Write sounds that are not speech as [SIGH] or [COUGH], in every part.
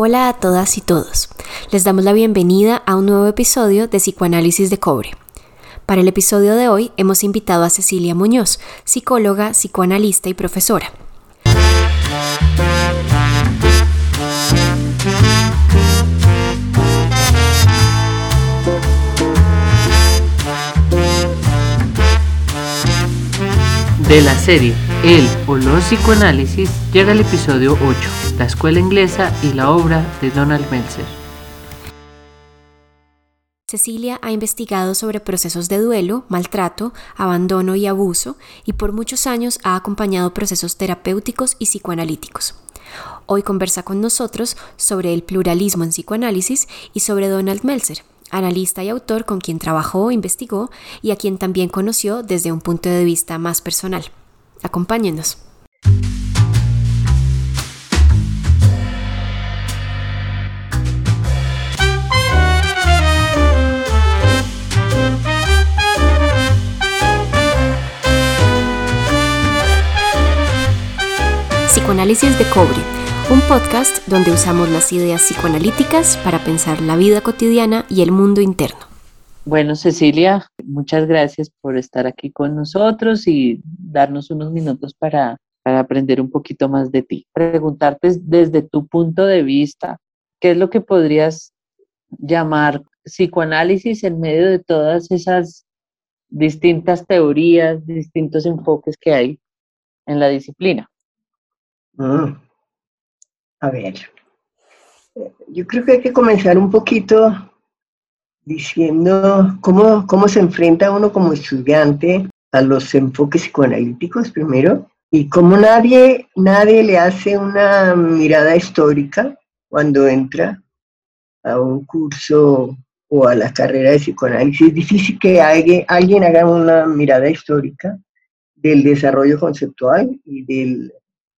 Hola a todas y todos. Les damos la bienvenida a un nuevo episodio de Psicoanálisis de Cobre. Para el episodio de hoy hemos invitado a Cecilia Muñoz, psicóloga, psicoanalista y profesora. De la serie El o los psicoanálisis llega el episodio 8, la escuela inglesa y la obra de Donald Meltzer. Cecilia ha investigado sobre procesos de duelo, maltrato, abandono y abuso y por muchos años ha acompañado procesos terapéuticos y psicoanalíticos. Hoy conversa con nosotros sobre el pluralismo en psicoanálisis y sobre Donald Meltzer, analista y autor con quien trabajó, investigó y a quien también conoció desde un punto de vista más personal. Acompáñenos. Psicoanálisis de cobre un podcast donde usamos las ideas psicoanalíticas para pensar la vida cotidiana y el mundo interno. Bueno, Cecilia, muchas gracias por estar aquí con nosotros y darnos unos minutos para, aprender un poquito más de ti. Preguntarte desde tu punto de vista, ¿qué es lo que podrías llamar psicoanálisis en medio de todas esas distintas teorías, distintos enfoques que hay en la disciplina? Mm. A ver, yo creo que hay que comenzar un poquito diciendo cómo, cómo se enfrenta uno como estudiante a los enfoques psicoanalíticos primero y cómo nadie, nadie le hace una mirada histórica cuando entra a un curso o a la carrera de psicoanálisis. Es difícil que alguien, alguien haga una mirada histórica del desarrollo conceptual y del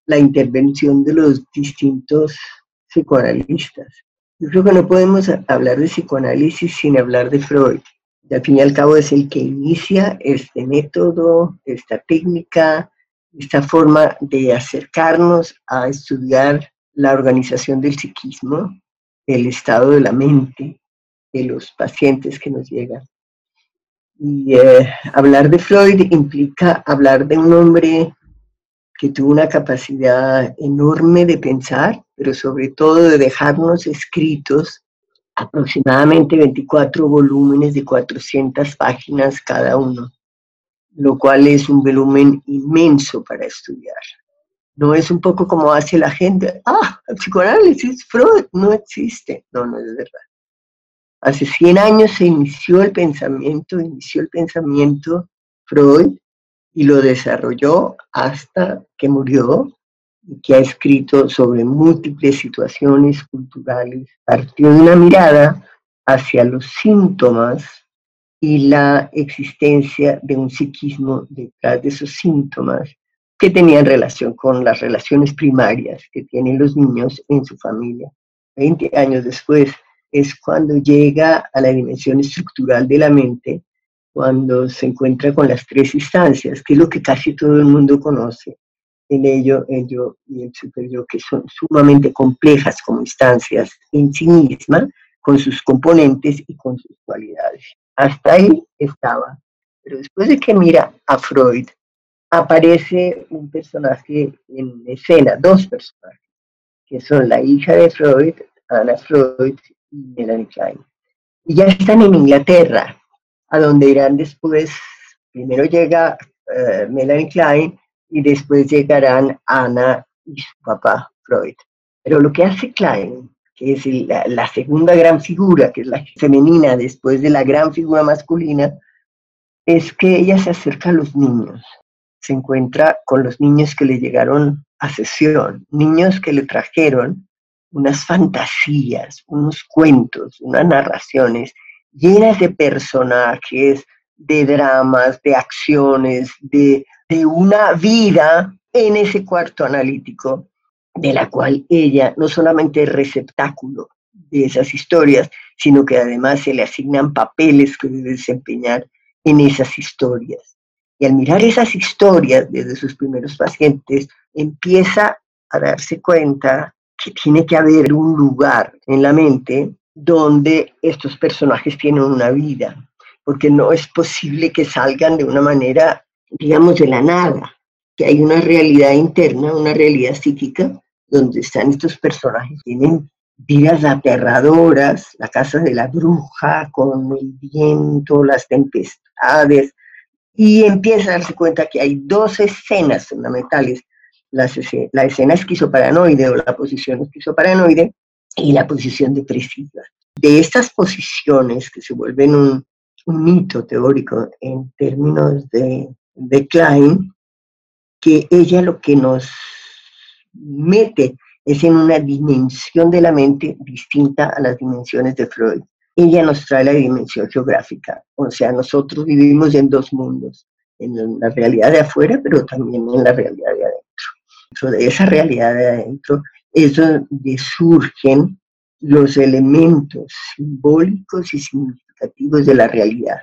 la intervención de los distintos psicoanalistas. Yo creo que no podemos hablar de psicoanálisis sin hablar de Freud. Y al fin y al cabo es el que inicia este método, esta técnica, esta forma de acercarnos a estudiar la organización del psiquismo, el estado de la mente de los pacientes que nos llegan. Y eh, hablar de Freud implica hablar de un hombre que tuvo una capacidad enorme de pensar, pero sobre todo de dejarnos escritos aproximadamente 24 volúmenes de 400 páginas cada uno, lo cual es un volumen inmenso para estudiar. No es un poco como hace la gente, ah, psicoanálisis, Freud, no existe. No, no es verdad. Hace 100 años se inició el pensamiento, inició el pensamiento Freud, y lo desarrolló hasta que murió y que ha escrito sobre múltiples situaciones culturales. Partió de una mirada hacia los síntomas y la existencia de un psiquismo detrás de esos síntomas que tenían relación con las relaciones primarias que tienen los niños en su familia. Veinte años después es cuando llega a la dimensión estructural de la mente cuando se encuentra con las tres instancias, que es lo que casi todo el mundo conoce, el ello, ello y el superyo, que son sumamente complejas como instancias en sí mismas, con sus componentes y con sus cualidades. Hasta ahí estaba. Pero después de que mira a Freud, aparece un personaje en escena, dos personajes, que son la hija de Freud, Anna Freud y Melanie Klein. Y ya están en Inglaterra, a donde irán después, primero llega eh, Melanie Klein y después llegarán Ana y su papá Freud. Pero lo que hace Klein, que es la, segunda gran figura, que es la femenina después de la gran figura masculina, es que ella se acerca a los niños, se encuentra con los niños que le llegaron a sesión, niños que le trajeron unas fantasías, unos cuentos, unas narraciones llenas de personajes, de dramas, de acciones, de, de una vida en ese cuarto analítico, de la cual ella no solamente es receptáculo de esas historias, sino que además se le asignan papeles que debe desempeñar en esas historias. Y al mirar esas historias desde sus primeros pacientes, empieza a darse cuenta que tiene que haber un lugar en la mente donde estos personajes tienen una vida, porque no es posible que salgan de una manera, digamos, de la nada, que hay una realidad interna, una realidad psíquica, donde están estos personajes, tienen vidas aterradoras, la casa de la bruja, con el viento, las tempestades, y empieza a darse cuenta que hay dos escenas fundamentales, la, la escena esquizoparanoide o la posición esquizoparanoide y la posición depresiva. De estas posiciones que se vuelven un, un mito teórico en términos de, de Klein, que ella lo que nos mete es en una dimensión de la mente distinta a las dimensiones de Freud. Ella nos trae la dimensión geográfica, o sea, nosotros vivimos en dos mundos, en la realidad de afuera, pero también en la realidad de adentro. de esa realidad de adentro es donde surgen los elementos simbólicos y significativos de la realidad.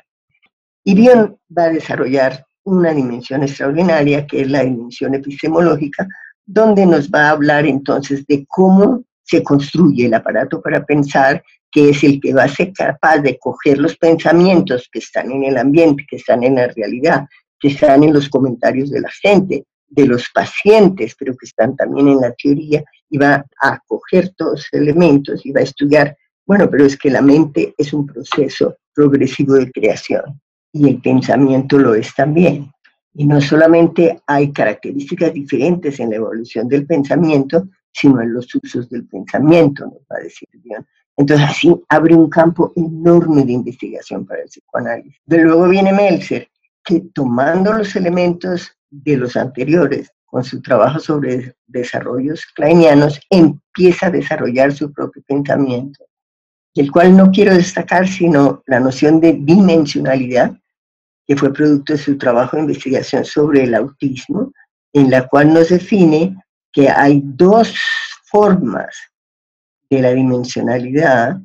Y bien va a desarrollar una dimensión extraordinaria, que es la dimensión epistemológica, donde nos va a hablar entonces de cómo se construye el aparato para pensar, que es el que va a ser capaz de coger los pensamientos que están en el ambiente, que están en la realidad, que están en los comentarios de la gente, de los pacientes, pero que están también en la teoría, y va a coger todos los elementos y va a estudiar, bueno, pero es que la mente es un proceso progresivo de creación y el pensamiento lo es también. Y no solamente hay características diferentes en la evolución del pensamiento, sino en los usos del pensamiento, nos va a decir Dion. Entonces así abre un campo enorme de investigación para el psicoanálisis. De luego viene Meltzer, que tomando los elementos de los anteriores, con su trabajo sobre desarrollos kleinianos, empieza a desarrollar su propio pensamiento, el cual no quiero destacar sino la noción de dimensionalidad, que fue producto de su trabajo de investigación sobre el autismo, en la cual nos define que hay dos formas de la dimensionalidad,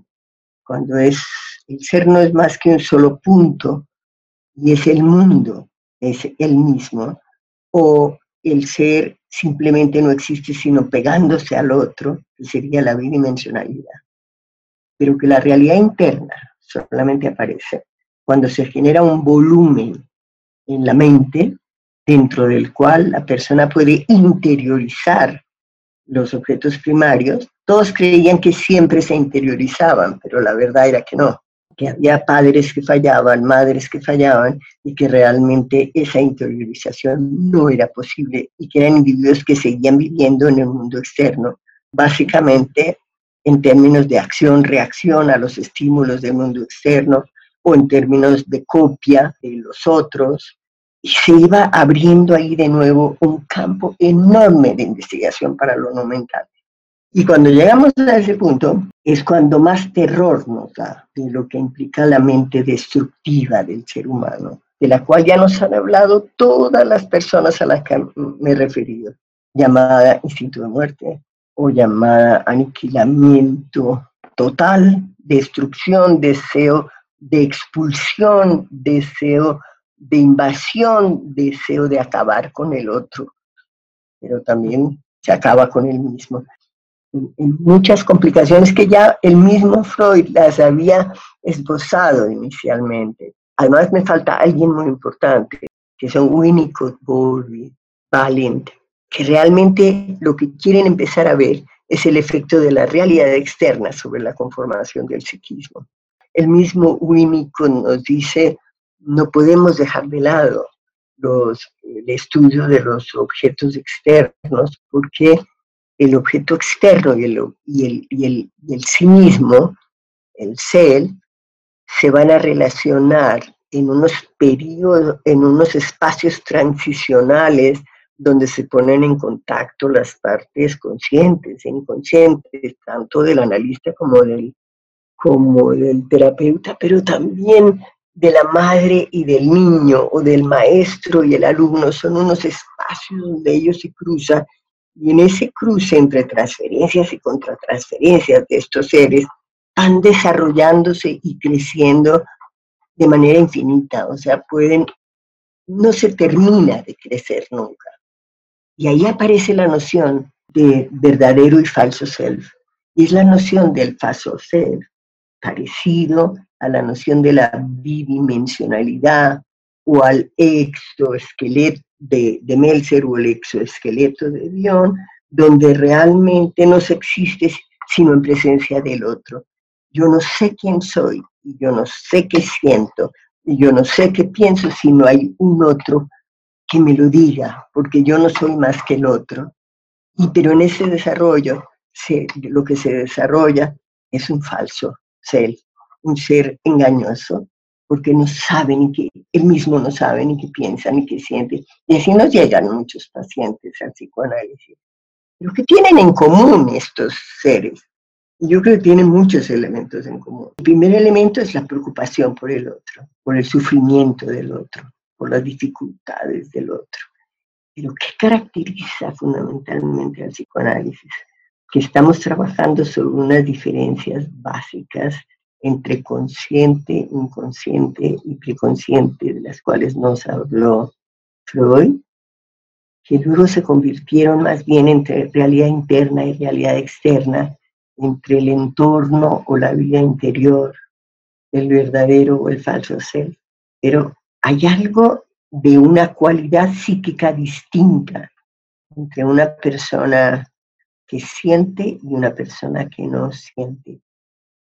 cuando es el ser no es más que un solo punto y es el mundo, es el mismo, o el ser simplemente no existe sino pegándose al otro, que sería la bidimensionalidad. Pero que la realidad interna solamente aparece cuando se genera un volumen en la mente dentro del cual la persona puede interiorizar los objetos primarios. Todos creían que siempre se interiorizaban, pero la verdad era que no, que había padres que fallaban, madres que fallaban y que realmente esa interiorización no era posible y que eran individuos que seguían viviendo en el mundo externo, básicamente en términos de acción-reacción a los estímulos del mundo externo, o en términos de copia de los otros. Y se iba abriendo ahí de nuevo un campo enorme de investigación para lo no mental. Y cuando llegamos a ese punto, es cuando más terror nos da de lo que implica la mente destructiva del ser humano, de la cual ya nos han hablado todas las personas a las que me he referido, llamada instinto de muerte o llamada aniquilamiento total, destrucción, deseo de expulsión, deseo de invasión, deseo de acabar con el otro, pero también se acaba con el mismo. Muchas complicaciones que ya el mismo Freud las había esbozado inicialmente. Además me falta alguien muy importante, que son Winnicott, Bowlby, Valent, que realmente lo que quieren empezar a ver es el efecto de la realidad externa sobre la conformación del psiquismo. El mismo Winnicott nos dice, no podemos dejar de lado los, el estudio de los objetos externos, porque el objeto externo y el, y el, y el, y el sí mismo, el ser, se van a relacionar en unos periodos, en unos espacios transicionales donde se ponen en contacto las partes conscientes e inconscientes, tanto del analista como del como del terapeuta, pero también de la madre y del niño o del maestro y el alumno. Son unos espacios donde ellos se cruzan y en ese cruce entre transferencias y contratransferencias de estos seres van desarrollándose y creciendo de manera infinita, o sea, pueden, no se termina de crecer nunca. Y ahí aparece la noción de verdadero y falso self. Y es la noción del falso self, parecido a la noción de la bidimensionalidad o al exoesqueleto de, de Meltzer o el exoesqueleto de Dion, donde realmente no se existe sino en presencia del otro. Yo no sé quién soy, y yo no sé qué siento, y yo no sé qué pienso si no hay un otro que me lo diga, porque yo no soy más que el otro. Y pero en ese desarrollo, lo que se desarrolla es un falso ser, un ser engañoso, porque no sabe ni qué, él mismo no sabe ni qué piensa ni qué siente. Y así nos llegan muchos pacientes al psicoanálisis. Lo que tienen en común estos seres, yo creo que tienen muchos elementos en común. El primer elemento es la preocupación por el otro, por el sufrimiento del otro, por las dificultades del otro. Pero ¿qué caracteriza fundamentalmente al psicoanálisis? Que estamos trabajando sobre unas diferencias básicas entre consciente, inconsciente y preconsciente, de las cuales nos habló Freud, que luego se convirtieron más bien entre realidad interna y realidad externa, entre el entorno o la vida interior, el verdadero o el falso ser. Pero hay algo de una cualidad psíquica distinta entre una persona que siente y una persona que no siente.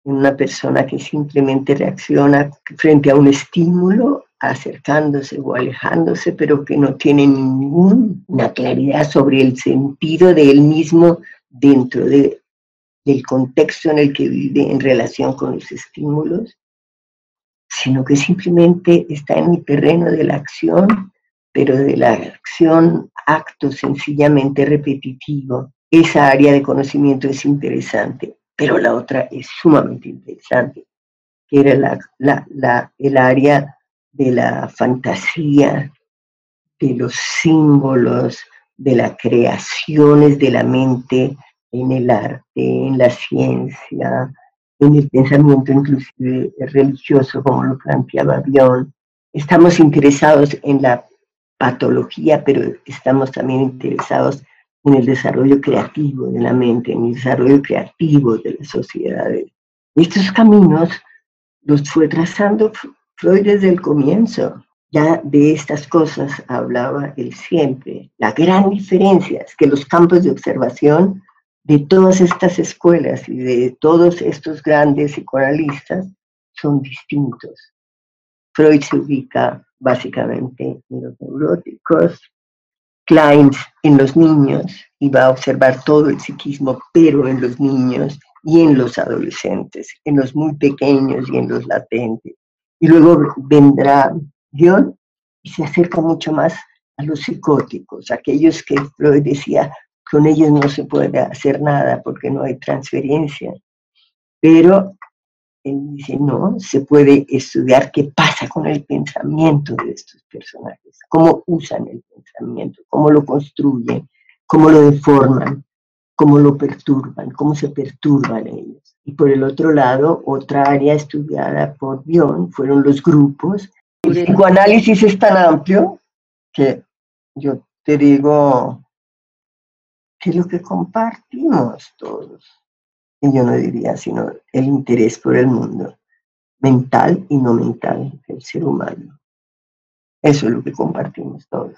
Una persona que simplemente reacciona frente a un estímulo, acercándose o alejándose, pero que no tiene ninguna claridad sobre el sentido de él mismo dentro de, del contexto en el que vive en relación con los estímulos sino que simplemente está en el terreno de la acción, pero de la acción acto sencillamente repetitivo. Esa área de conocimiento es interesante, pero la otra es sumamente interesante, que era la, el área de la fantasía, de los símbolos, de las creaciones de la mente en el arte, en la ciencia, en el pensamiento inclusive religioso, como lo planteaba Bion. Estamos interesados en la patología, pero estamos también interesados en el desarrollo creativo de la mente, en el desarrollo creativo de las sociedades. Estos caminos los fue trazando Freud desde el comienzo. Ya de estas cosas hablaba él siempre. La gran diferencia es que los campos de observación de todas estas escuelas y de todos estos grandes psicoanalistas son distintos. Freud se ubica básicamente en los neuróticos, Klein en los niños y va a observar todo el psiquismo, pero en los niños y en los adolescentes, en los muy pequeños y en los latentes. Y luego vendrá John y se acerca mucho más a los psicóticos, aquellos que Freud decía con ellos no se puede hacer nada porque no hay transferencia. Pero dice, no, se puede estudiar qué pasa con el pensamiento de estos personajes, cómo usan el pensamiento, cómo lo construyen, cómo lo deforman, cómo lo perturban, cómo se perturban ellos. Y por el otro lado, otra área estudiada por Bion fueron los grupos. El psicoanálisis es tan amplio que yo te digo, que lo que compartimos todos. Yo no diría sino el interés por el mundo, mental y no mental del ser humano. Eso es lo que compartimos todos.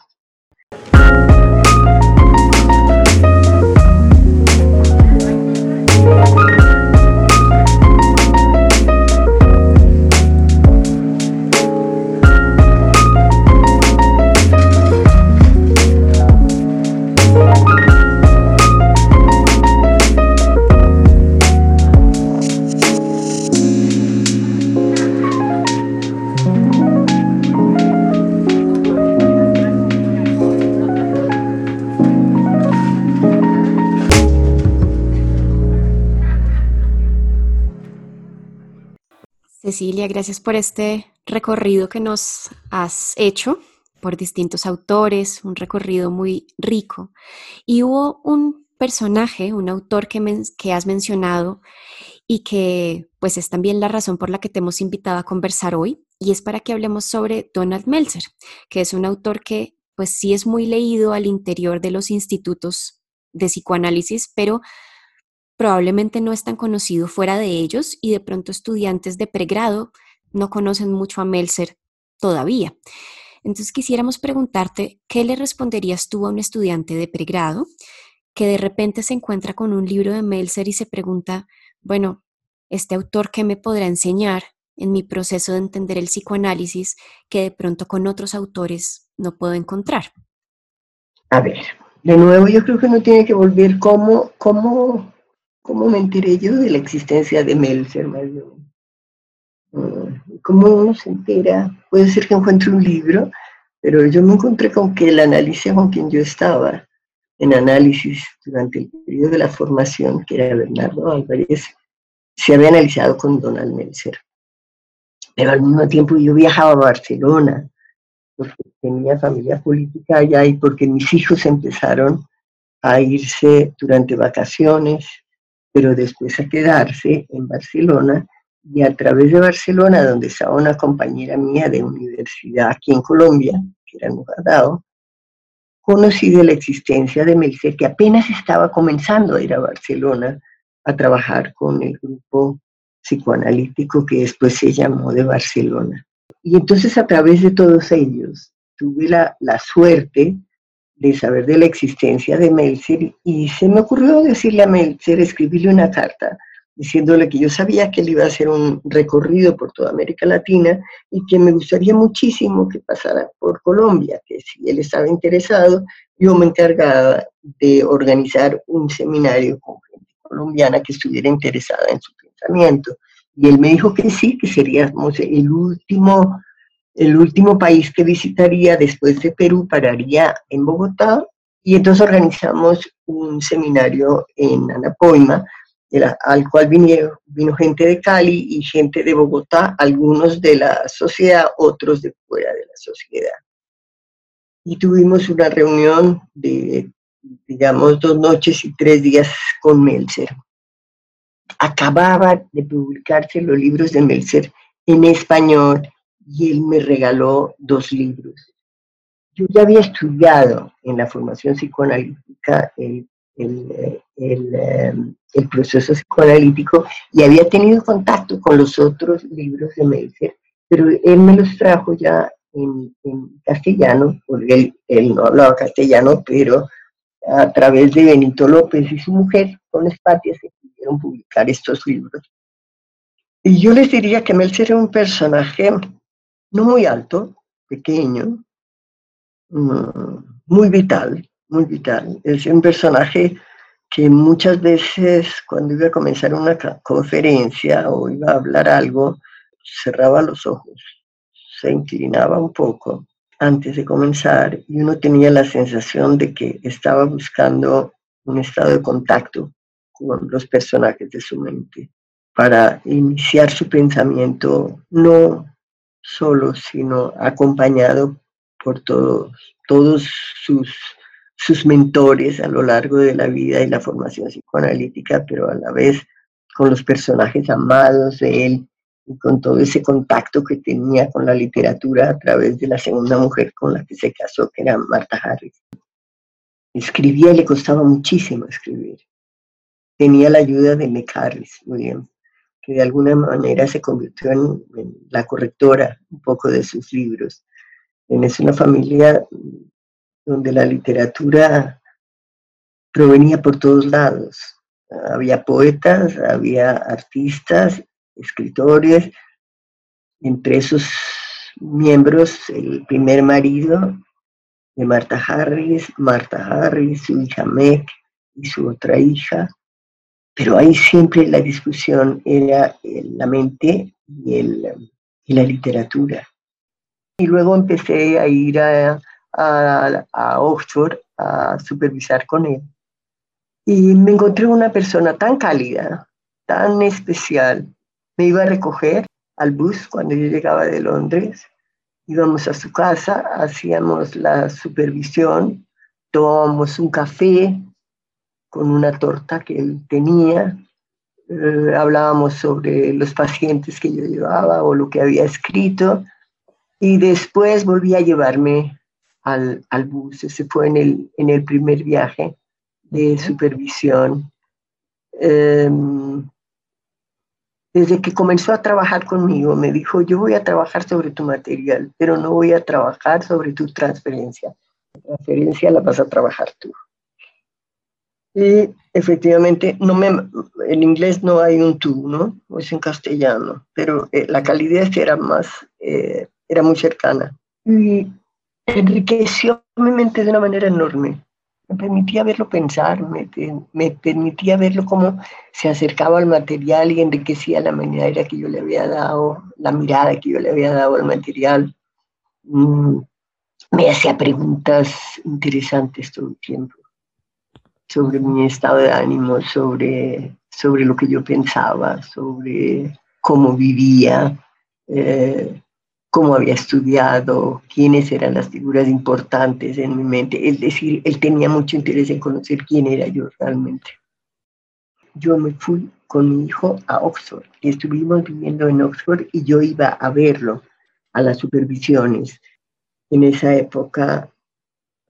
Cecilia, gracias por este recorrido que nos has hecho por distintos autores, un recorrido muy rico. Y hubo un personaje, un autor que, que has mencionado y que pues es también la razón por la que te hemos invitado a conversar hoy, y es para que hablemos sobre Donald Meltzer, que es un autor que pues sí es muy leído al interior de los institutos de psicoanálisis, pero probablemente no es tan conocido fuera de ellos y de pronto estudiantes de pregrado no conocen mucho a Melzer todavía. Entonces quisiéramos preguntarte, ¿qué le responderías tú a un estudiante de pregrado que de repente se encuentra con un libro de Melzer y se pregunta, bueno, este autor, ¿qué me podrá enseñar en mi proceso de entender el psicoanálisis que de pronto con otros autores no puedo encontrar? A ver, de nuevo yo creo que uno tiene que volver cómo, cómo me enteré yo de la existencia de Melzer, más mm, ¿Cómo uno se entera? Puede ser que encuentre un libro, pero yo me encontré con que el análisis con quien yo estaba en análisis durante el periodo de la formación, que era Bernardo Álvarez, se había analizado con Donald Melzer. Pero al mismo tiempo yo viajaba a Barcelona, porque tenía familia política allá y porque mis hijos empezaron a irse durante vacaciones, pero después a quedarse en Barcelona y a través de Barcelona, donde estaba una compañera mía de universidad aquí en Colombia, que era Nujadao, conocí de la existencia de Melcer, que apenas estaba comenzando a ir a Barcelona a trabajar con el grupo psicoanalítico que después se llamó de Barcelona. Y entonces a través de todos ellos tuve la, la suerte de saber de la existencia de Melzer y se me ocurrió decirle a Melzer, escribirle una carta diciéndole que yo sabía que él iba a hacer un recorrido por toda América Latina y que me gustaría muchísimo que pasara por Colombia, que si él estaba interesado, yo me encargaba de organizar un seminario con gente colombiana que estuviera interesada en su pensamiento. Y él me dijo que sí, que seríamos el último, el último país que visitaría después de Perú, pararía en Bogotá, y entonces organizamos un seminario en Anapoima, al cual vino, gente de Cali y gente de Bogotá, algunos de la sociedad, otros de fuera de la sociedad. Y tuvimos una reunión de, digamos, dos noches y tres días con Melzer. Acababa de publicarse los libros de Melzer en español y él me regaló dos libros. Yo ya había estudiado en la formación psicoanalítica el el, em, el, proceso psicoanalítico y había tenido contacto con los otros libros de Melzer, pero él me los trajo ya en, castellano, porque él, él, no hablaba castellano, pero a través de Benito López y su mujer, con Espatia, se pudieron publicar estos libros. Y yo les diría que Melzer era un personaje no muy alto, pequeño, mm, muy vital, muy vital. Es un personaje que muchas veces cuando iba a comenzar una conferencia o iba a hablar algo, cerraba los ojos, se inclinaba un poco antes de comenzar y uno tenía la sensación de que estaba buscando un estado de contacto con los personajes de su mente para iniciar su pensamiento no solo, sino acompañado por todos, todos sus sus mentores a lo largo de la vida y la formación psicoanalítica, pero a la vez con los personajes amados de él y con todo ese contacto que tenía con la literatura a través de la segunda mujer con la que se casó, que era Marta Harris. Escribía y le costaba muchísimo escribir. Tenía la ayuda de Nick Harris, William, de alguna manera se convirtió en, en la correctora un poco de sus libros. Es una familia donde la literatura provenía por todos lados. Había poetas, había artistas, escritores, entre esos miembros el primer marido de Marta Harris, Marta Harris, su hija Meg y su otra hija, pero ahí siempre la discusión era la mente y, el, y la literatura. Y luego empecé a ir a, a, Oxford a supervisar con él. Y me encontré una persona tan cálida, tan especial. Me iba a recoger al bus cuando yo llegaba de Londres. Íbamos a su casa, hacíamos la supervisión, tomábamos un café con una torta que él tenía, eh, hablábamos sobre los pacientes que yo llevaba o lo que había escrito y después volví a llevarme al, bus. Ese fue en el, en el primer viaje de supervisión. Em, desde que comenzó a trabajar conmigo, me dijo, yo voy a trabajar sobre tu material, pero no voy a trabajar sobre tu transferencia. La transferencia la vas a trabajar tú. Y efectivamente, no me, en inglés no hay un tú, ¿no? Es en castellano, pero eh, la calidez era más, eh, era muy cercana. Y enriqueció mi mente de una manera enorme. Me permitía verlo pensar, me, me permitía verlo cómo se acercaba al material y enriquecía la manera que yo le había dado, la mirada que yo le había dado al material. Mm, me hacía preguntas interesantes todo el tiempo sobre mi estado de ánimo, sobre, sobre lo que yo pensaba, sobre cómo vivía, eh, cómo había estudiado, quiénes eran las figuras importantes en mi mente. Es decir, él tenía mucho interés en conocer quién era yo realmente. Yo me fui con mi hijo a Oxford y estuvimos viviendo en Oxford y yo iba a verlo a las supervisiones. En esa época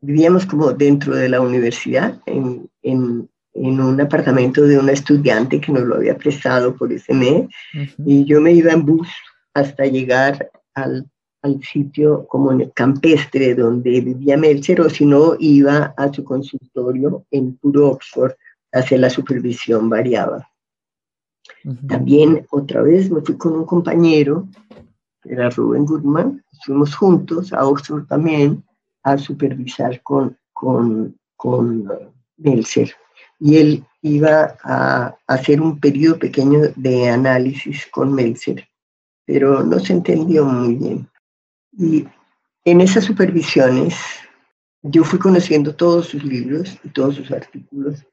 vivíamos como dentro de la universidad, en, en, en, un apartamento de una estudiante que nos lo había prestado por ese mes, y yo me iba en bus hasta llegar al, al, sitio como en el campestre donde vivía Melcher, o si no, iba a su consultorio en puro Oxford, hacer la supervisión variaba. También otra vez me fui con un compañero, era Rubén Goodman, fuimos juntos a Oxford también, a supervisar con, con, con Melzer. Y él iba a hacer un periodo pequeño de análisis con Melzer, pero no se entendió muy bien. Y en esas supervisiones yo fui conociendo todos sus libros y todos sus artículos.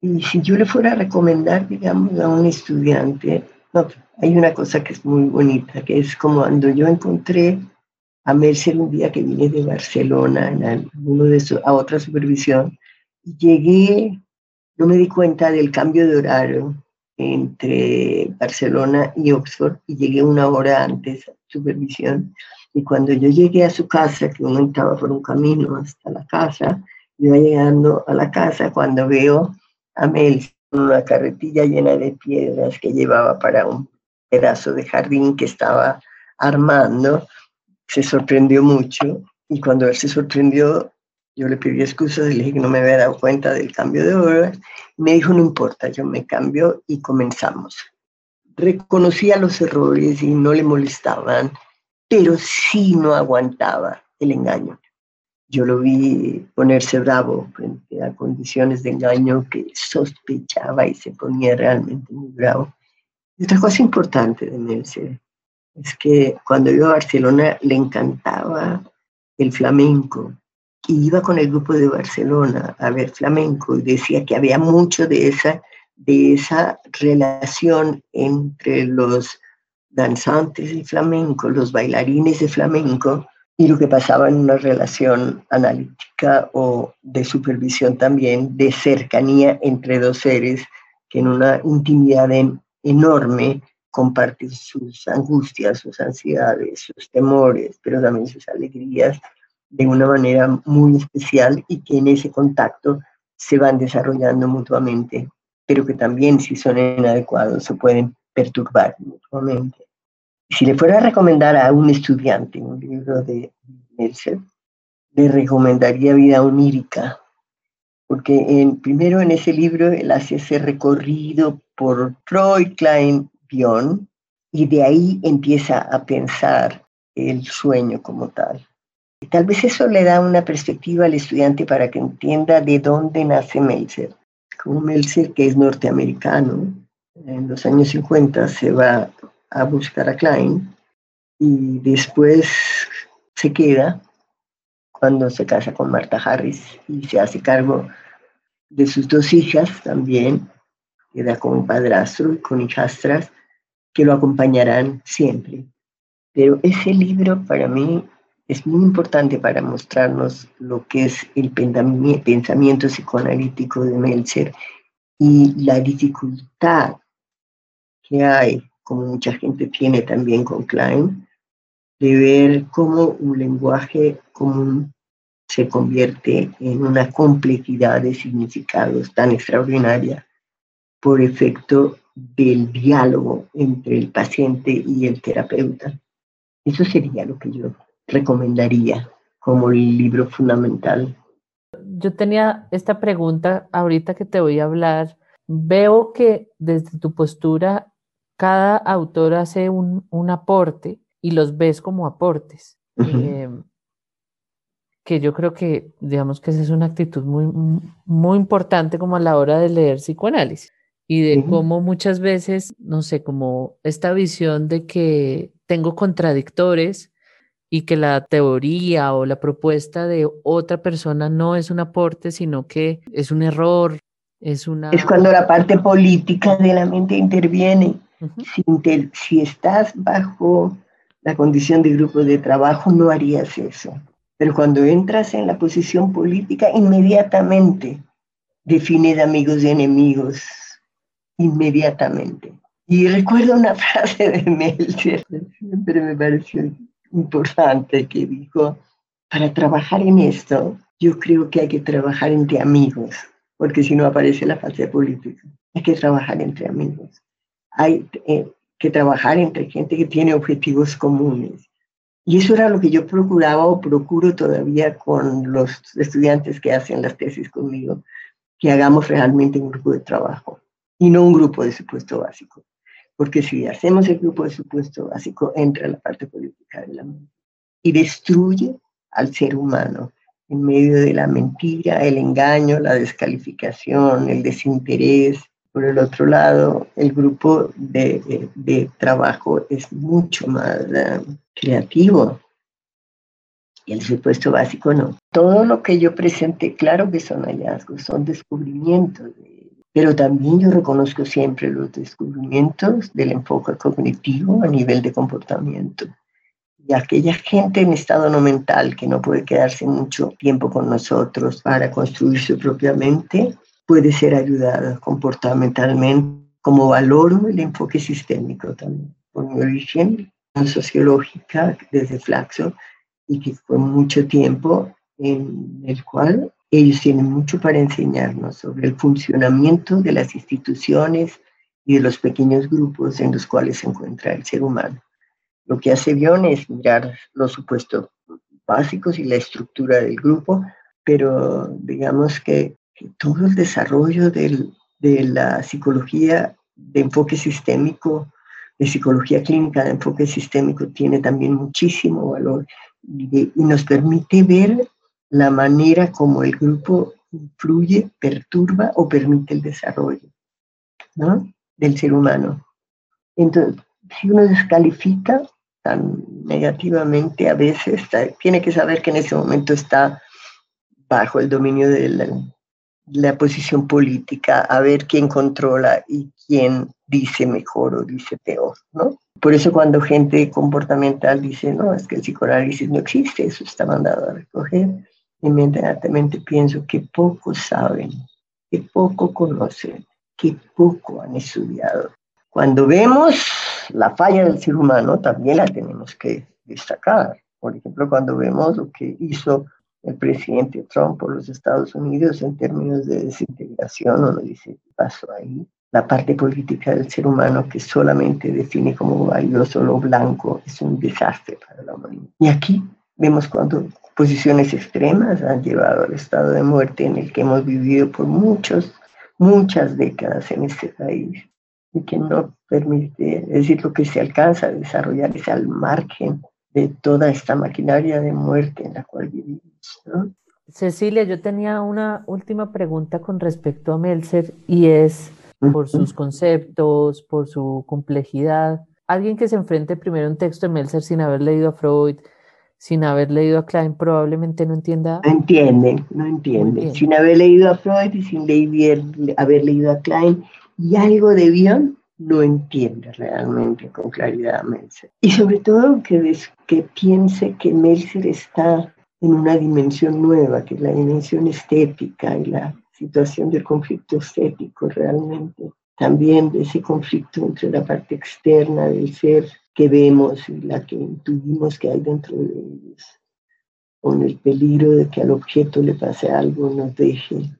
Y si yo le fuera a recomendar, digamos, a un estudiante, no, hay una cosa que es muy bonita, que es como cuando yo encontré a Mercer un día que vine de Barcelona a otra supervisión y llegué, no me di cuenta del cambio de horario entre Barcelona y Oxford y llegué una hora antes a supervisión. Y cuando yo llegué a su casa, que uno estaba por un camino hasta la casa, iba llegando a la casa cuando veo a Mel con una carretilla llena de piedras que llevaba para un pedazo de jardín que estaba armando se sorprendió mucho y cuando él se sorprendió, yo le pedí excusas y le dije que no me había dado cuenta del cambio de horas. Me dijo, no importa, yo me cambio y comenzamos. Reconocía los errores y no le molestaban, pero sí no aguantaba el engaño. Yo lo vi ponerse bravo frente a condiciones de engaño que sospechaba y se ponía realmente muy bravo. Y otra cosa importante de Nelson es que cuando iba a Barcelona le encantaba el flamenco y iba con el grupo de Barcelona a ver flamenco y decía que había mucho de esa, de esa relación entre los danzantes de flamenco, los bailarines de flamenco y lo que pasaba en una relación analítica o de supervisión también, de cercanía entre dos seres que en una intimidad enorme compartir sus angustias, sus ansiedades, sus temores, pero también sus alegrías de una manera muy especial y que en ese contacto se van desarrollando mutuamente, pero que también si son inadecuados se pueden perturbar mutuamente. Si le fuera a recomendar a un estudiante un libro de Mercer, le recomendaría Vida Onírica, porque en, primero en ese libro él hace ese recorrido por Freud, Klein y de ahí empieza a pensar el sueño como tal. Y tal vez eso le da una perspectiva al estudiante para que entienda de dónde nace Meltzer. Como Meltzer, que es norteamericano, en los años 50 se va a buscar a Klein y después se queda cuando se casa con Martha Harris y se hace cargo de sus dos hijas también, queda con padrastro y con hijastras, que lo acompañarán siempre. Pero ese libro para mí es muy importante para mostrarnos lo que es el pensamiento psicoanalítico de Meltzer y la dificultad que hay, como mucha gente tiene también con Klein, de ver cómo un lenguaje común se convierte en una complejidad de significados tan extraordinaria por efecto del diálogo entre el paciente y el terapeuta. Eso sería lo que yo recomendaría como el libro fundamental. Yo tenía esta pregunta ahorita que te voy a hablar. Veo que desde tu postura cada autor hace un, aporte y los ves como aportes que yo creo que, digamos que esa es una actitud muy, muy importante como a la hora de leer psicoanálisis y de cómo muchas veces, no sé, como esta visión de que tengo contradictores y que la teoría o la propuesta de otra persona no es un aporte, sino que es un error, es una... Es cuando la parte política de la mente interviene. si, si estás bajo la condición de grupo de trabajo, no harías eso. Pero cuando entras en la posición política, inmediatamente defines amigos y enemigos, inmediatamente. Y recuerdo una [LAUGHS] frase de Melcher, siempre me pareció importante, que dijo, para trabajar en esto, yo creo que hay que trabajar entre amigos, porque si no aparece la fase política. Hay que trabajar entre amigos. Hay eh, que trabajar entre gente que tiene objetivos comunes. Y eso era lo que yo procuraba o procuro todavía con los estudiantes que hacen las tesis conmigo, que hagamos realmente un grupo de trabajo y no un grupo de supuesto básico. Porque si hacemos el grupo de supuesto básico, entra la parte política de la mente y destruye al ser humano en medio de la mentira, el engaño, la descalificación, el desinterés, por el otro lado, el grupo de, de, trabajo es mucho más eh, creativo y el supuesto básico no. Todo lo que yo presenté, claro que son hallazgos, son descubrimientos, pero también yo reconozco siempre los descubrimientos del enfoque cognitivo a nivel de comportamiento. Y aquella gente en estado no mental que no puede quedarse mucho tiempo con nosotros para construir su propia mente, puede ser ayudada comportamentalmente, como valoro el enfoque sistémico también, por mi origen sociológica desde Flaxo y que fue mucho tiempo en el cual ellos tienen mucho para enseñarnos sobre el funcionamiento de las instituciones y de los pequeños grupos en los cuales se encuentra el ser humano. Lo que hace Bion es mirar los supuestos básicos y la estructura del grupo, pero digamos que todo el desarrollo de la psicología de enfoque sistémico, de psicología clínica de enfoque sistémico, tiene también muchísimo valor y, nos permite ver la manera como el grupo influye, perturba o permite el desarrollo del ser humano. Entonces, si uno descalifica tan negativamente a veces, tiene que saber que en ese momento está bajo el dominio del, la posición política, a ver quién controla y quién dice mejor o dice peor, ¿no? Por eso cuando gente comportamental dice, no, es que el psicoanálisis no existe, eso está mandado a recoger, inmediatamente pienso que poco saben, que poco conocen, que poco han estudiado. Cuando vemos la falla del ser humano, también la tenemos que destacar. Por ejemplo, cuando vemos lo que hizo el presidente Trump por los Estados Unidos en términos de desintegración, uno dice, ¿qué pasó ahí? La parte política del ser humano que solamente define como valioso lo blanco es un desastre para la humanidad. Y aquí vemos cuando posiciones extremas han llevado al estado de muerte en el que hemos vivido por muchos, muchas décadas en este país y que no permite, es decir, lo que se alcanza a desarrollar es al margen de toda esta maquinaria de muerte en la cual vivimos. Cecilia, yo tenía una última pregunta con respecto a Melzer y es por sus conceptos, por su complejidad. Alguien que se enfrente primero a un texto de Melzer sin haber leído a Freud, sin haber leído a Klein, probablemente no entienda. No entiende, no entiende. Sin haber leído a Freud y sin leer, haber leído a Klein y algo de Bion, no entiende realmente con claridad a Melzer. Y sobre todo que, que piense que Melzer está en una dimensión nueva, que es la dimensión estética y la situación del conflicto estético realmente. También de ese conflicto entre la parte externa del ser que vemos y la que intuimos que hay dentro de ellos. con el peligro de que al objeto le pase algo, nos deje.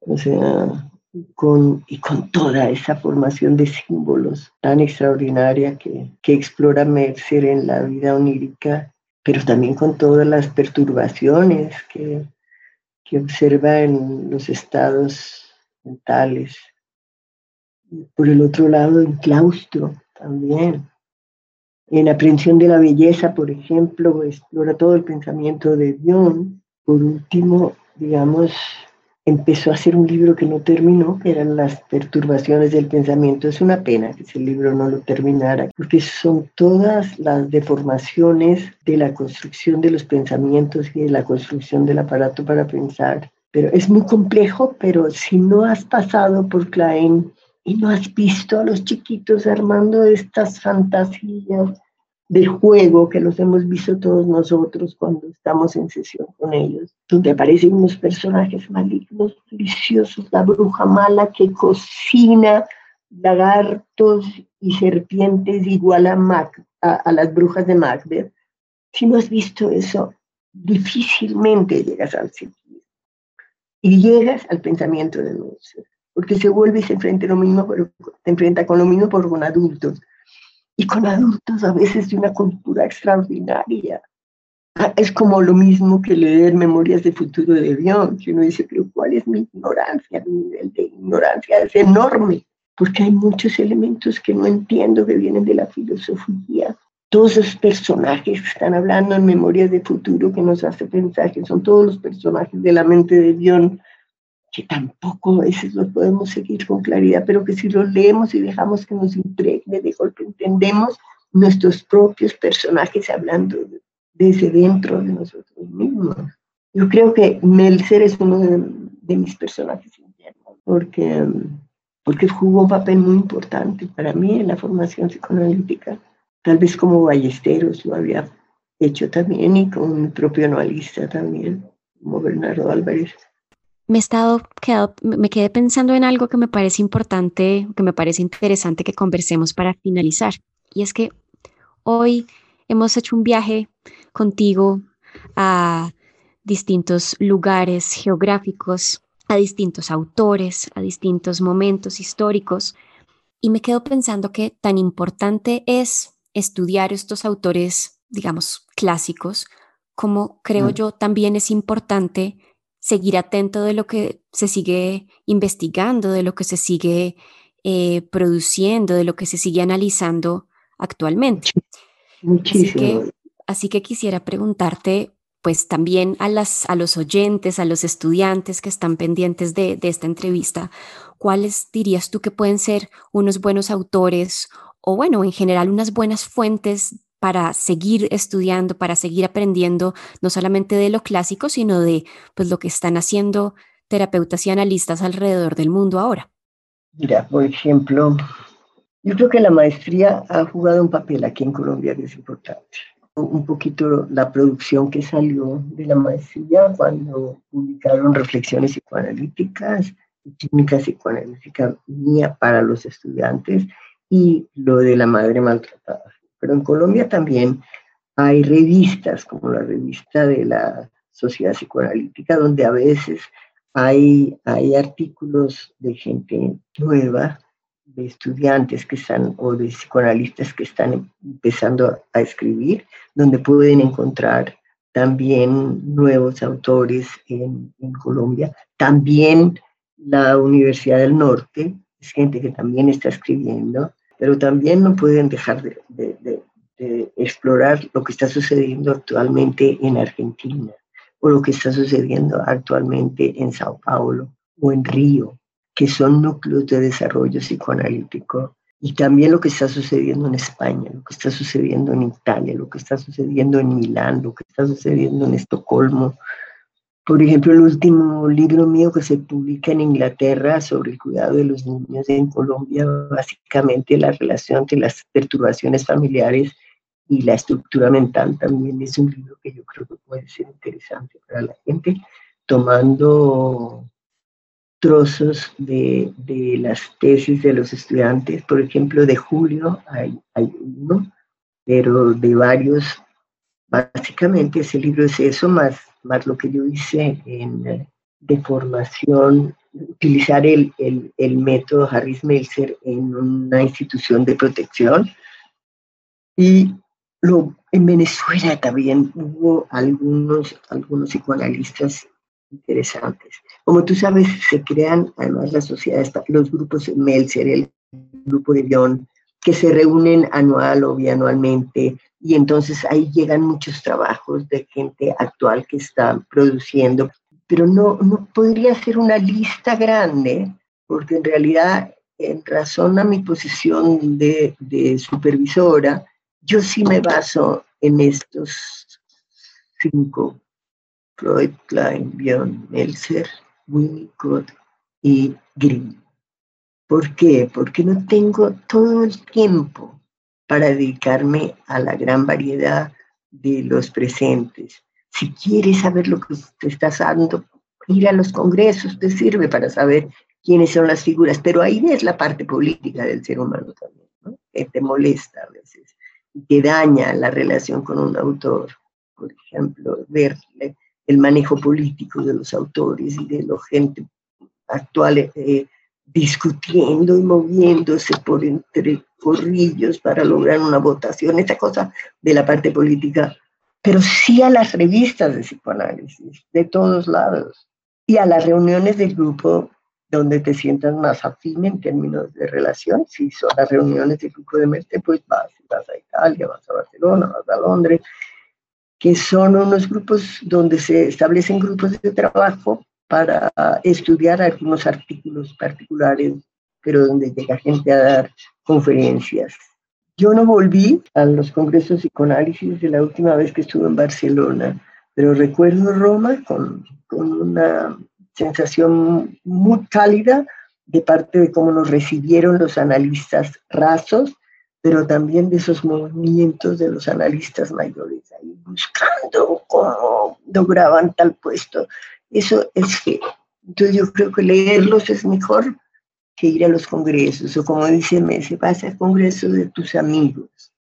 O sea, con, y con toda esa formación de símbolos tan extraordinaria que, que explora Mercer en la vida onírica, pero también con todas las perturbaciones que, que observa en los estados mentales. Por el otro lado, en claustro también. En Aprehensión de la Belleza, por ejemplo, explora todo el pensamiento de Dion. Por último, digamos, empezó a hacer un libro que no terminó, que eran las perturbaciones del pensamiento. Es una pena que ese libro no lo terminara, porque son todas las deformaciones de la construcción de los pensamientos y de la construcción del aparato para pensar. Pero es muy complejo, pero si no has pasado por Klein y no has visto a los chiquitos armando estas fantasías de juego que los hemos visto todos nosotros cuando estamos en sesión con ellos, donde aparecen unos personajes malignos, deliciosos, la bruja mala que cocina lagartos y serpientes igual a, a, las brujas de Macbeth. Si no has visto eso, difícilmente llegas al sentido. Y llegas al pensamiento de Mercer, porque se vuelve y se enfrenta, lo mismo, se enfrenta con lo mismo por con adultos y con adultos a veces de una cultura extraordinaria. Ah, es como lo mismo que leer Memorias de Futuro de Dion, que uno dice, pero ¿cuál es mi ignorancia? Mi nivel de ignorancia es enorme, porque hay muchos elementos que no entiendo que vienen de la filosofía. Todos esos personajes que están hablando en Memorias de Futuro que nos hace pensar que son todos los personajes de la mente de Dion que tampoco a veces lo podemos seguir con claridad, pero que si lo leemos y dejamos que nos impregne, de golpe entendemos nuestros propios personajes hablando desde dentro de nosotros mismos. Yo creo que Melzer es uno de, mis personajes internos, porque, porque jugó un papel muy importante para mí en la formación psicoanalítica, tal vez como Ballesteros lo había hecho también y como mi propio analista también, como Bernardo Álvarez me he estado quedado, me quedé pensando en algo que me parece importante, que me parece interesante que conversemos para finalizar. Y es que hoy hemos hecho un viaje contigo a distintos lugares geográficos, a distintos autores, a distintos momentos históricos. Y me quedo pensando que tan importante es estudiar estos autores, digamos, clásicos, como creo mm. yo también es importante seguir atento de lo que se sigue investigando, de lo que se sigue eh, produciendo, de lo que se sigue analizando actualmente. Muchísimo. Así que, quisiera preguntarte, pues también a, las, a los oyentes, a los estudiantes que están pendientes de, de esta entrevista, ¿cuáles dirías tú que pueden ser unos buenos autores o bueno, en general unas buenas fuentes para seguir estudiando, para seguir aprendiendo, no solamente de lo clásico, sino de pues, lo que están haciendo terapeutas y analistas alrededor del mundo ahora. Mira, por ejemplo, yo creo que la maestría ha jugado un papel aquí en Colombia que es importante. Un poquito la producción que salió de la maestría cuando publicaron reflexiones psicoanalíticas y técnicas psicoanalíticas mía para los estudiantes y lo de la madre maltratada pero en Colombia también hay revistas como la revista de la Sociedad Psicoanalítica, donde a veces hay, hay artículos de gente nueva, de estudiantes que están o de psicoanalistas que están empezando a escribir, donde pueden encontrar también nuevos autores en, en Colombia. También la Universidad del Norte, es gente que también está escribiendo pero también no pueden dejar de, explorar lo que está sucediendo actualmente en Argentina o lo que está sucediendo actualmente en Sao Paulo o en Río, que son núcleos de desarrollo psicoanalítico, y también lo que está sucediendo en España, lo que está sucediendo en Italia, lo que está sucediendo en Milán, lo que está sucediendo en Estocolmo, por ejemplo, el último libro mío que se publica en Inglaterra sobre el cuidado de los niños en Colombia, básicamente la relación entre las perturbaciones familiares y la estructura mental, también es un libro que yo creo que puede ser interesante para la gente, tomando trozos de, de las tesis de los estudiantes. Por ejemplo, de Julio hay, hay uno, pero de varios básicamente ese libro es eso, más, más lo que yo hice en, de formación, utilizar el, el, el método Harris Meltzer en una institución de protección. Y lo, en Venezuela también hubo algunos, algunos psicoanalistas interesantes. Como tú sabes, se crean además las sociedades, los grupos Meltzer, el grupo de Bion, que se reúnen anual o bianualmente y entonces ahí llegan muchos trabajos de gente actual que está produciendo, pero no, no podría ser una lista grande porque en realidad en razón a mi posición de, de supervisora, yo sí me baso en estos cinco, Freud, Klein, Bion, Meltzer, Winnicott y Grimm. ¿Por qué? Porque no tengo todo el tiempo para dedicarme a la gran variedad de los presentes. Si quieres saber lo que te estás dando, ir a los congresos te sirve para saber quiénes son las figuras, pero ahí ves la parte política del ser humano también, que te molesta a veces, que daña la relación con un autor. Por ejemplo, ver el manejo político de los autores y de la gente actual. Eh, discutiendo y moviéndose por entre corrillos para lograr una votación, esa cosa de la parte política, pero sí a las revistas de psicoanálisis, de todos lados, y a las reuniones del grupo donde te sientas más afín en términos de relación. Si son las reuniones del grupo de Merte, pues vas, vas a Italia, vas a Barcelona, vas a Londres, que son unos grupos donde se establecen grupos de trabajo para estudiar algunos artículos particulares, pero donde llega gente a dar conferencias. Yo no volví a los congresos psicoanálisis de la última vez que estuve en Barcelona, pero recuerdo Roma con, con una sensación muy cálida de parte de cómo nos recibieron los analistas rasos, pero también de esos movimientos de los analistas mayores, ahí buscando cómo lograban tal puesto eso es feo. Entonces yo creo que leerlos es mejor que ir a los congresos, o como dice Messi, vas al congreso de tus amigos,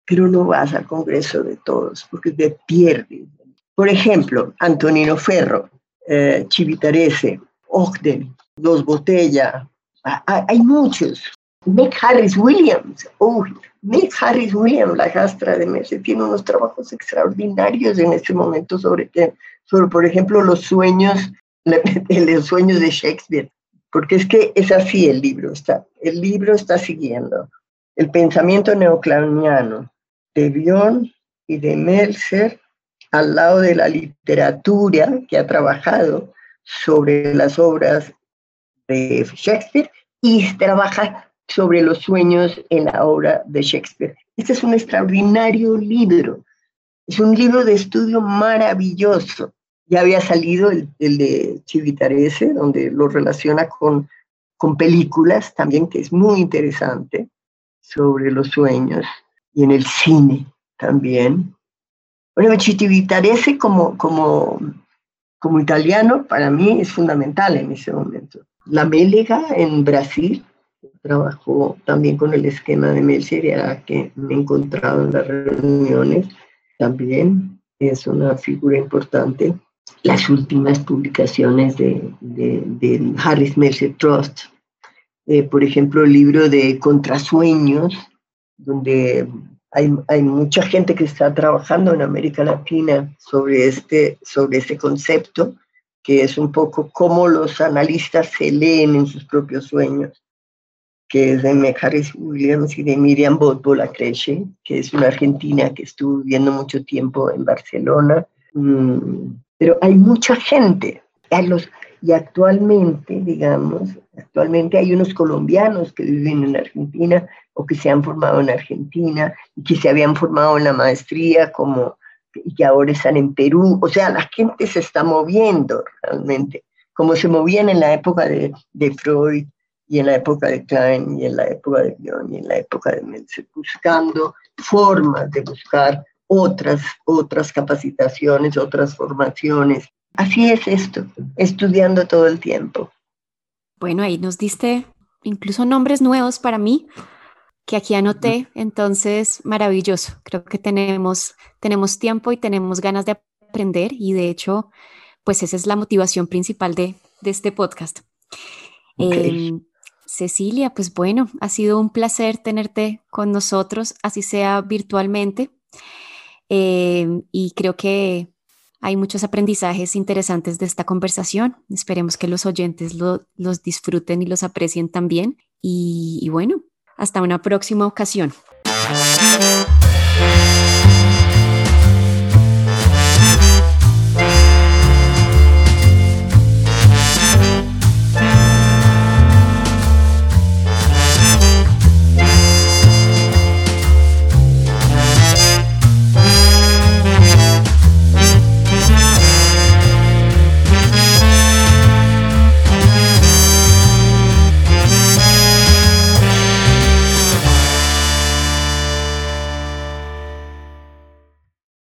pero no vas al congreso de todos, porque te pierdes. Por ejemplo, Antonino Ferro, eh, Chivitarese, Ogden, Dos Botella, hay muchos. Nick Harris Williams, Nick Harris Williams, la gastra de Messi, tiene unos trabajos extraordinarios en este momento sobre, por ejemplo, los sueños, [LAUGHS] los sueños de Shakespeare, porque es que es así el libro, está, el libro está siguiendo el pensamiento neoclaniano de Bion y de Meltzer al lado de la literatura que ha trabajado sobre las obras de Shakespeare y trabaja sobre los sueños en la obra de Shakespeare. Este es un extraordinario libro, es un libro de estudio maravilloso. Ya había salido el, de Chivitarese, donde lo relaciona con, con películas también, que es muy interesante, sobre los sueños, y en el cine también. Bueno, Chivitarese como, como, como italiano para mí es fundamental en ese momento. La Mélega en Brasil trabajó también con el esquema de Melcher, que me he encontrado en las reuniones, también es una figura importante. Las últimas publicaciones de, de, Harris Melcher Trust, eh, por ejemplo, el libro de Contrasueños, donde hay, hay, mucha gente que está trabajando en América Latina sobre este, sobre este concepto, que es un poco cómo los analistas se leen en sus propios sueños que es de Mecaris Williams y de Miriam Botbola Creche, que es una argentina que estuvo viviendo mucho tiempo en Barcelona. Mm, pero hay mucha gente. los, y actualmente, digamos, actualmente hay unos colombianos que viven en Argentina o que se han formado en Argentina y que se habían formado en la maestría como y que ahora están en Perú. O sea, la gente se está moviendo realmente, como se movían en la época de, de Freud y en la época de Klein, y en la época de Bion, y en la época de Meltzer, buscando formas de buscar otras, otras capacitaciones, otras formaciones. Así es esto, estudiando todo el tiempo. Bueno, ahí nos diste incluso nombres nuevos para mí. que aquí anoté, entonces maravilloso. Creo que tenemos, tenemos tiempo y tenemos ganas de aprender y de hecho, pues esa es la motivación principal de, de este podcast. Em, Cecilia, pues bueno, ha sido un placer tenerte con nosotros, así sea virtualmente. Em, y creo que hay muchos aprendizajes interesantes de esta conversación. Esperemos que los oyentes los disfruten y los aprecien también. y bueno, hasta una próxima ocasión.